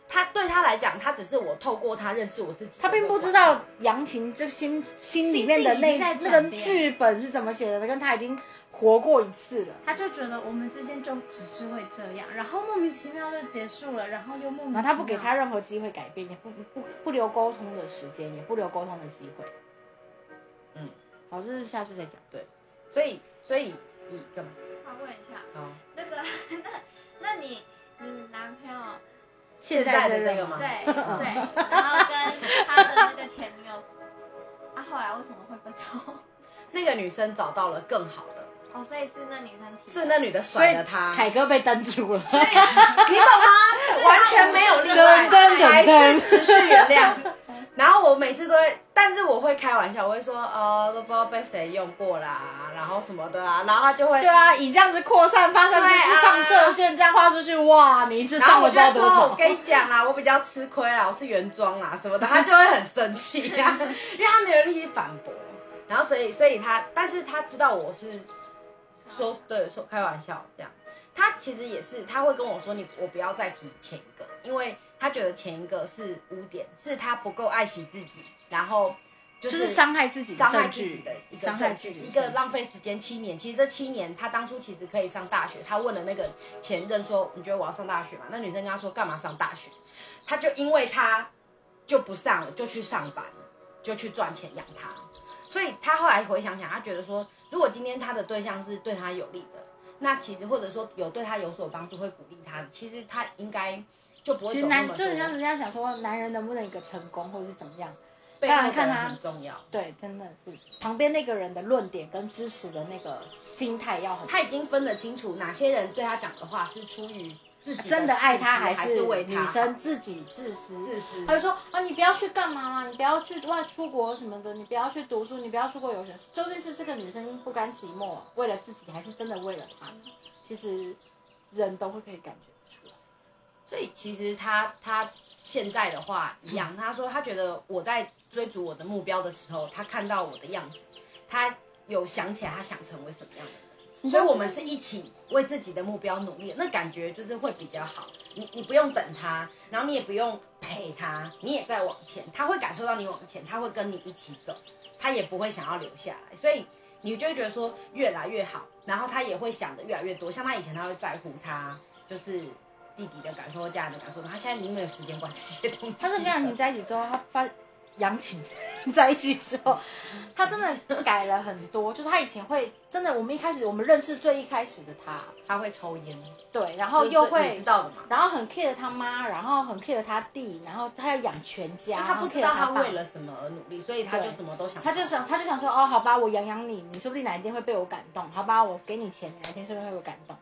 他对他来讲，他只是我透过他认识我自己，他并不知道杨琴这心心里面的那那个剧本是怎么写的，跟他已经活过一次了。他就觉得我们之间就只是会这样，然后莫名其妙就结束了，然后又莫名其妙。然后他不给他任何机会改变，也不不不留沟通的时间，也不留沟通的机会。嗯，好，这是下次再讲。对，所以所以你干嘛？我问一下，好，那个 那那你你男朋友现在的那个吗？对 对，然后跟他的那个前女友，啊，后来为什么会分手？那个女生找到了更好的，哦，所以是那女生提，是那女的甩了他，凯哥被登出了。你懂吗？完全没有例外，还是持续原谅。然后我每次都会，但是我会开玩笑，我会说，呃，都不知道被谁用过啦，然后什么的啊，然后他就会对，啊，以这样子扩散发散出去，对啊放射线这样画出去，哇，你一次上了不知道多说，我少。跟你讲啦，我比较吃亏啦，我是原装啦什么的，他就会很生气呀、因为他没有力气反驳。然后所以所以他，但是他知道我是说对说开玩笑这样，他其实也是他会跟我说你我不要再提前一个，因为他觉得前一个是污点，是他不够爱惜自己，然后就就是伤害自己伤害自己的一个伤害证据，自己一个浪费时间七年。其实这七年，他当初其实可以上大学。他问了那个前任说：“你觉得我要上大学吗？”那女生跟他说：“干嘛上大学？”他就因为他就不上了，就去上班，就去赚钱养他。所以他后来回想想，他觉得说，如果今天他的对象是对他有利的，那其实或者说有对他有所帮助，会鼓励他的，其实他应该就不会其实男。就是人家人家想说，男人能不能一个成功，或者是怎么样？当然看他很重要。对，真的是旁边那个人的论点跟支持的那个心态要很。他已经分得清楚哪些人对他讲的话是出于自己真的爱他，还还是为他女生自己自私？自私？他就说啊，你不要去干嘛啦，你不要去外出国什么的，你不要去读书，你不要出国游学。究竟是这个女生不甘寂寞，为了自己，还是真的为了他？其实人都会可以感觉出来。所以其实他他现在的话一样，他说他觉得我在追逐我的目标的时候，他看到我的样子，他有想起来他想成为什么样的人。所以我们是一起为自己的目标努力，那感觉就是会比较好。你你不用等他，然后你也不用陪他，你也在往前，他会感受到你往前，他会跟你一起走，他也不会想要留下来。所以你就会觉得说越来越好，然后他也会想的越来越多。像他以前他会在乎他就是弟弟的感受或家人的感受，他现在已经没有时间管这些东西。他是跟杨婷在一起之后，他发杨琴 在一起之后，他真的改了很多。就是他以前会真的，我们一开始我们认识最一开始的他，他会抽烟，对，然后又会知道的嘛？然后很 care 他妈，然后很 care 他弟，然后他要养全家，他不知道他为了什么而努力，所以他就什么都想。他就想，他就想说，哦，好吧，我养养你，你说不定哪一天会被我感动，好吧，我给你钱，哪一天说不定会被我感动，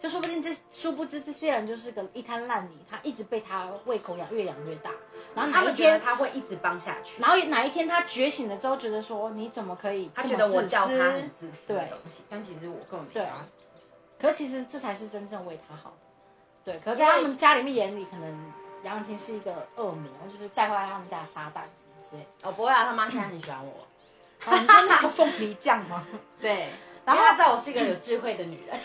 就说不定这殊不知这些人就是个一滩烂泥，他一直被他胃口养，越养越大，然后哪一他们觉得天，他会一直帮下去，然后哪一天他觉醒了之后，觉得说你怎么可以他觉得我叫他很自私的对东西，但其实我根本没叫他。可其实这才是真正为他好的，对。可是在他们家里面眼里，可能杨永清是一个恶魔，就是带回来他们家的撒旦什么之类的。哦，不会啊，他妈现在很喜欢我。哦，你说那个凤梨酱吗？对，然后他知道我是一个有智慧的女人。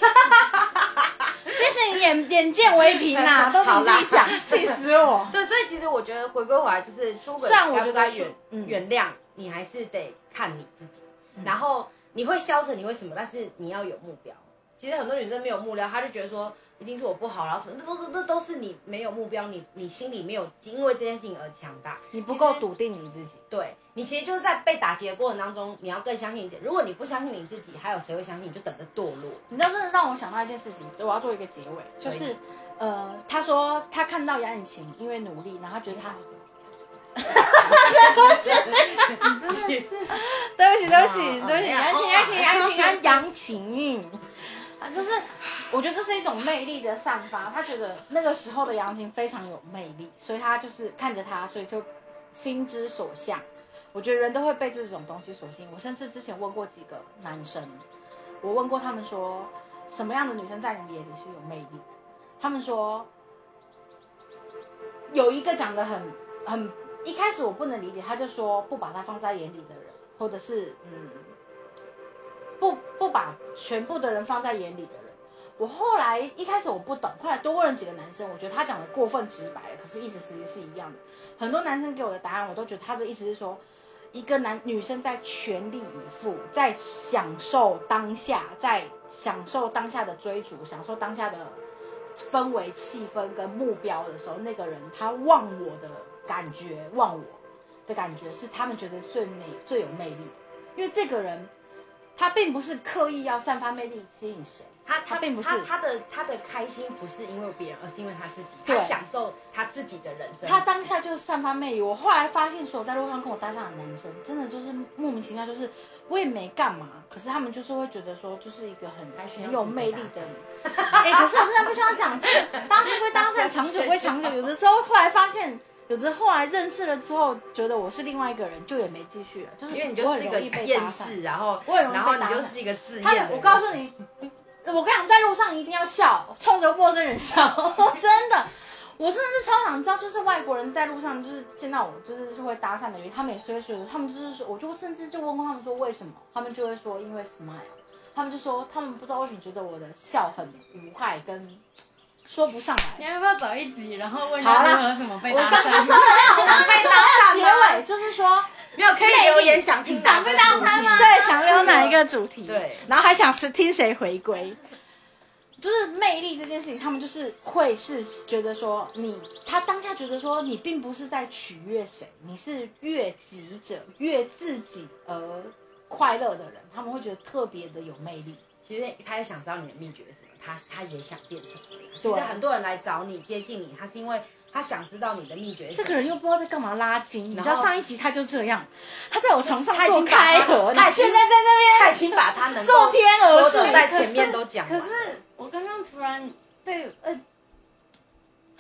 谢谢你眼眼见为凭 呐、都你自己讲，气死我。对，所以其实我觉得回归回来就是出轨，虽然我觉得该原嗯原谅，你还是得看你自己。然后你会消沉，你会什么？但是你要有目标。其实很多女生没有目标，她就觉得说一定是我不好，然后什么，那都是那都是你没有目标，你你心里没有因为这件事情而强大。你不够笃定你自己，对你其实就是在被打击的过程当中，你要更相信一点。如果你不相信你自己，还有谁会相信你？就等着堕落。你知道，这让我想到一件事情，我要做一个结尾，就是，呃，他说他看到杨颖晴因为努力，然后他觉得他，真的是对不起，对不起，哦对不起，哦杨晴，杨晴，杨晴，杨晴，杨杨晴，啊，就是我觉得这是一种魅力的散发，他觉得那个时候的杨晴非常有魅力，所以他就是看着他，所以就心之所向。我觉得人都会被这种东西所吸引。我甚至之前问过几个男生，我问过他们说，什么样的女生在你眼里是有魅力？他们说，有一个讲的很很，一开始我不能理解，他就说不把他放在眼里的人，或者是嗯，不不把全部的人放在眼里的人。我后来一开始我不懂，后来多问了几个男生，我觉得他讲的过分直白了，可是意思实际是一样的。很多男生给我的答案，我都觉得他的意思是说，一个男女生在全力以赴，在享受当下，在享受当下的追逐，享受当下的氛围、气氛跟目标的时候，那个人他忘我的感觉，忘我的感觉是他们觉得最美、最有魅力，因为这个人他并不是刻意要散发魅力吸引谁。他他并不是他他的他的开心不是因为别人，而是因为他自己，他享受他自己的人生。他当下就是散发魅力。我后来发现，所有在路上跟我搭讪的男生，真的就是莫名其妙，就是我也没干嘛，可是他们就是会觉得说，就是一个很很有魅力的人。哎、可是我真的不需要讲，这个搭讪归搭讪，长久归长久。有的时候后来发现，有的后来认识了之后，觉得我是另外一个人，就也没继续了。就是因为你就是一个厌世，然后然后你就是一个自恋。我告诉你，我跟你讲，在路上一定要笑，冲着陌生人笑，真的。我真的是超想知道，就是外国人在路上就是见到我，就是会搭讪的原因，他们也是会说，他们就是说，我就甚至就问过他们说为什么，他们就会说因为 smile，他们就说他们不知道为什么觉得我的笑很无害，跟说不上来。你要不要找一集，然后问一下他如何怎么被搭我刚刚讪？说了，我刚刚说了结尾就是说，没有可以留言想听哪个想被搭讪吗主题对，想聊哪一个主题？对然后还想是听谁回归，就是魅力这件事情，他们就是会是觉得说你，他当下觉得说你并不是在取悦谁，你是悦己者，悦自己而快乐的人，他们会觉得特别的有魅力。其实他也想知道你的秘诀是什么，他他也想变成那样。其实很多人来找你接近你，他是因为他想知道你的秘诀是什么。这个人又不知道在干嘛拉筋，你知道上一集他就这样，他在我床上做他已经开合，他现在在那边他已经把他能做天鹅说式的在前面都讲了。可是我刚刚突然被呃，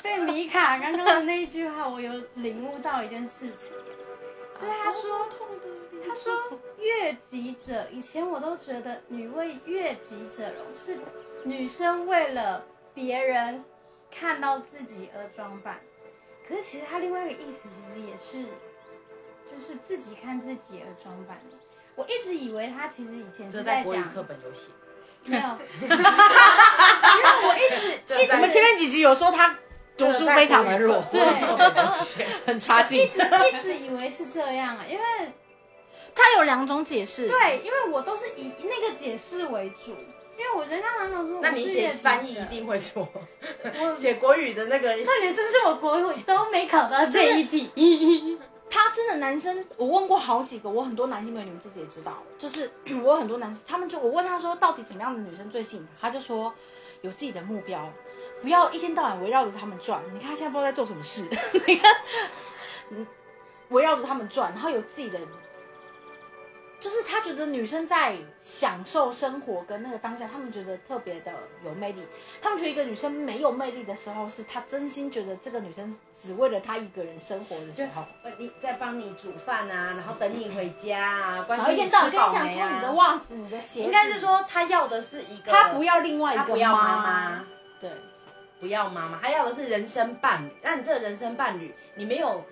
被米卡刚刚的那一句话，我有领悟到一件事情。对，他说，他说悦己者，以前我都觉得女为悦己者容，是女生为了别人看到自己而装扮。可是其实他另外一个意思，其实也是，就是自己看自己而装扮。我一直以为他其实以前这是讲，在讲课本有写。没有，因为我一直 我们前面几集有说他读书非常的弱，对很差劲一。直一直以为是这样啊，因为他有两种解释，对，因为我都是以那个解释为主，因为我人家常常说，那你写翻译一定会错，写国语的那个 重点是是我国语都没考到这一题，他真的男生，我问过好几个，我很多男性朋友，你们自己也知道，就是 我有很多男生，他们就我问他说，到底怎么样的女生最吸引他？他就说有自己的目标，不要一天到晚围绕着他们转。你看他现在不知道在做什么事，你看，嗯，围绕着他们转，然后有自己的，就是他觉得女生在享受生活跟那个当下，他们觉得特别的有魅力。他们觉得一个女生没有魅力的时候，是他真心觉得这个女生只为了她一个人生活的时候。呃，你在帮你煮饭啊，然后等你回家啊，关心你天到晚跟你吃饱没讲说你的啊。袜子、你的鞋子，应该是说他要的是一个，他不要另外一个他不要妈妈妈，对，不要妈妈，他要的是人生伴侣。那你这个人生伴侣，你没有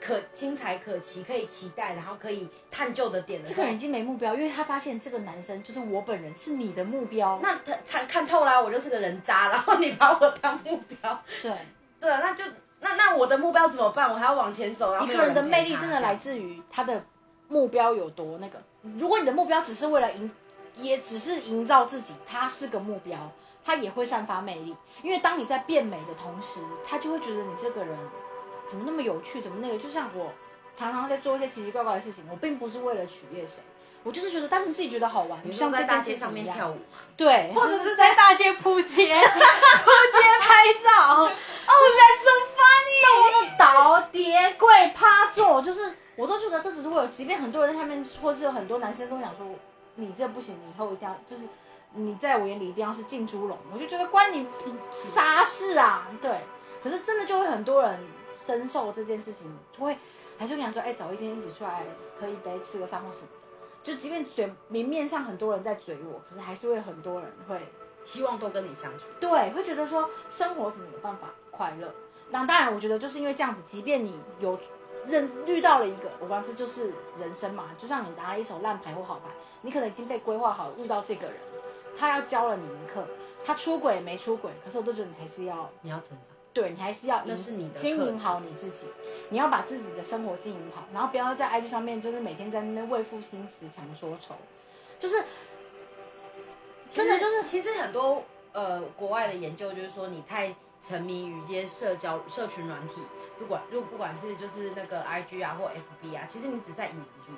可精彩可期、可以期待，然后可以探究的点的这个人已经没目标，因为他发现这个男生就是我本人，是你的目标。那他他看透了，我就是个人渣，然后你把我当目标，对，对啊，那就那那我的目标怎么办？我还要往前走，然后一个人的魅力真的来自于他的目标有多那个。如果你的目标只是为了营，也只是营造自己，他是个目标，他也会散发魅力。因为当你在变美的同时，他就会觉得你这个人怎么那么有趣，怎么那个。就像我常常在做一些奇奇怪怪的事情，我并不是为了取悦谁，我就是觉得单纯自己觉得好玩，你就像在大街上面跳舞嘛？对，或者是在大街扑街，拍照，哦，that's so funny，倒叠跪趴坐，就是我都觉得这只是为了，即便很多人在下面，或是有很多男生跟我讲说，你这不行，你以后一定要就是你在我眼里一定要是进猪笼，我就觉得关你啥事啊？对，可是真的就会很多人深受这件事情，就会还是会想说，哎，找一天一起出来喝一杯，吃个饭或什么的。就即便嘴明面上很多人在嘴我，可是还是会很多人会希望多跟你相处。对，会觉得说生活怎么有办法快乐？那当然，我觉得就是因为这样子，即便你有认遇到了一个，我刚这就是人生嘛，就像你拿了一手烂牌或好牌，你可能已经被规划好遇到这个人，他要教了你一课，他出轨没出轨，可是我都觉得你还是要，你要成长，对你还是要那是你的经营好你自己，你要把自己的生活经营好，然后不要在 IG 上面就是每天在那边为赋新词强说愁，就是真的就是其实很多呃国外的研究就是说，你太沉迷于一些社交社群软体，不管就不管是就是那个 IG 啊或 FB 啊，其实你只在引人注意。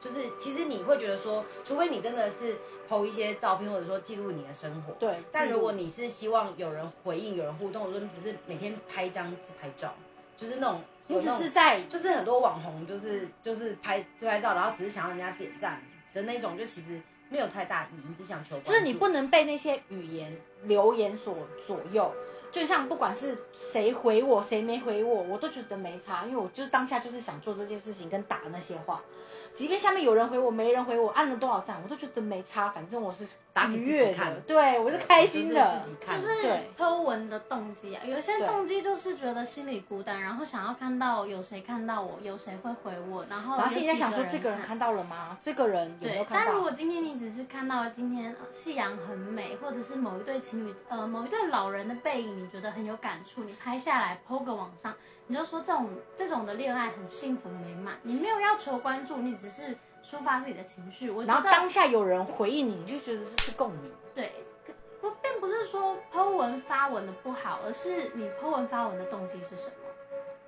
就是其实你会觉得说，除非你真的是 PO 一些照片，或者说记录你的生活，对，但如果你是希望有人回应、有人互动，或者说你只是每天拍一张自拍照，就是那种你只是在就是很多网红就是就是拍自拍照，然后只是想要人家点赞的那种，就其实没有太大意义，你只想求就是你不能被那些语言留言所左右。就像不管是谁回我，谁没回我，我都觉得没差，因为我就是当下就是想做这件事情跟打那些话。即便下面有人回我，没人回我，按了多少赞，我都觉得没差，反正我是打给自己愉悦的看，对我是开心的就是。自己看，就是偷文的动机啊，有些动机就是觉得心里孤单，然后想要看到有谁看到我，有谁会回我，然后然后现在想说，这个人看到了吗？这个人有没有，看到但如果？今天你只是看到今天呃夕阳很美，或者是某一对情侣呃某一对老人的背影，你觉得很有感触，你拍下来 PO 个网上，你就说这种这种的恋爱很幸福美满，你没有要求关注，你只是抒发自己的情绪。我然后当下有人回应你，你就觉得这是共鸣。对，可不并不是说 Po 文发文的不好，而是你 Po 文发文的动机是什么？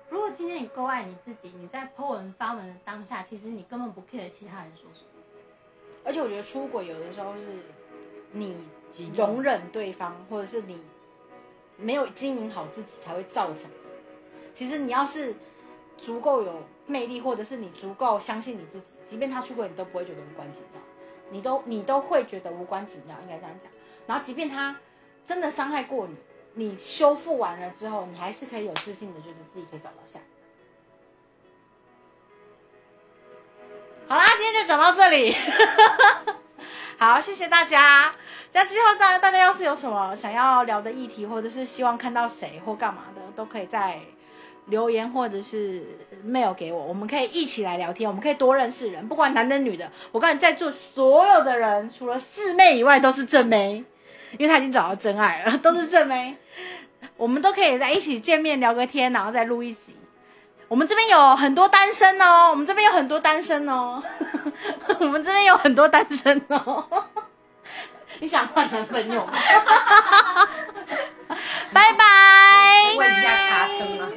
如果今天你够爱你自己，你在 Po 文发文的当下，其实你根本不 care 其他人说什么。而且我觉得出轨有的时候是你容忍对方，或者是你没有经营好自己才会造成。其实你要是足够有魅力，或者是你足够相信你自己，即便他出轨，你都不会觉得无关紧要，你都你都会觉得无关紧要，应该这样讲。然后即便他真的伤害过你，你修复完了之后，你还是可以有自信的，觉得自己可以找到下。好啦，今天就讲到这里。好，谢谢大家。那之后大大家要是有什么想要聊的议题，或者是希望看到谁或干嘛的，都可以在留言或者是 mail 给我，我们可以一起来聊天，我们可以多认识人，不管男的女的。我告诉你，在座所有的人，除了四妹以外，都是正妹，因为她已经找到真爱了，都是正妹。我们都可以在一起见面聊个天，然后再录一集。我们这边有很多单身哦，我们这边有很多单身哦，我们这边有很多单身哦。你想换男朋友？拜拜。问一下卡车吗？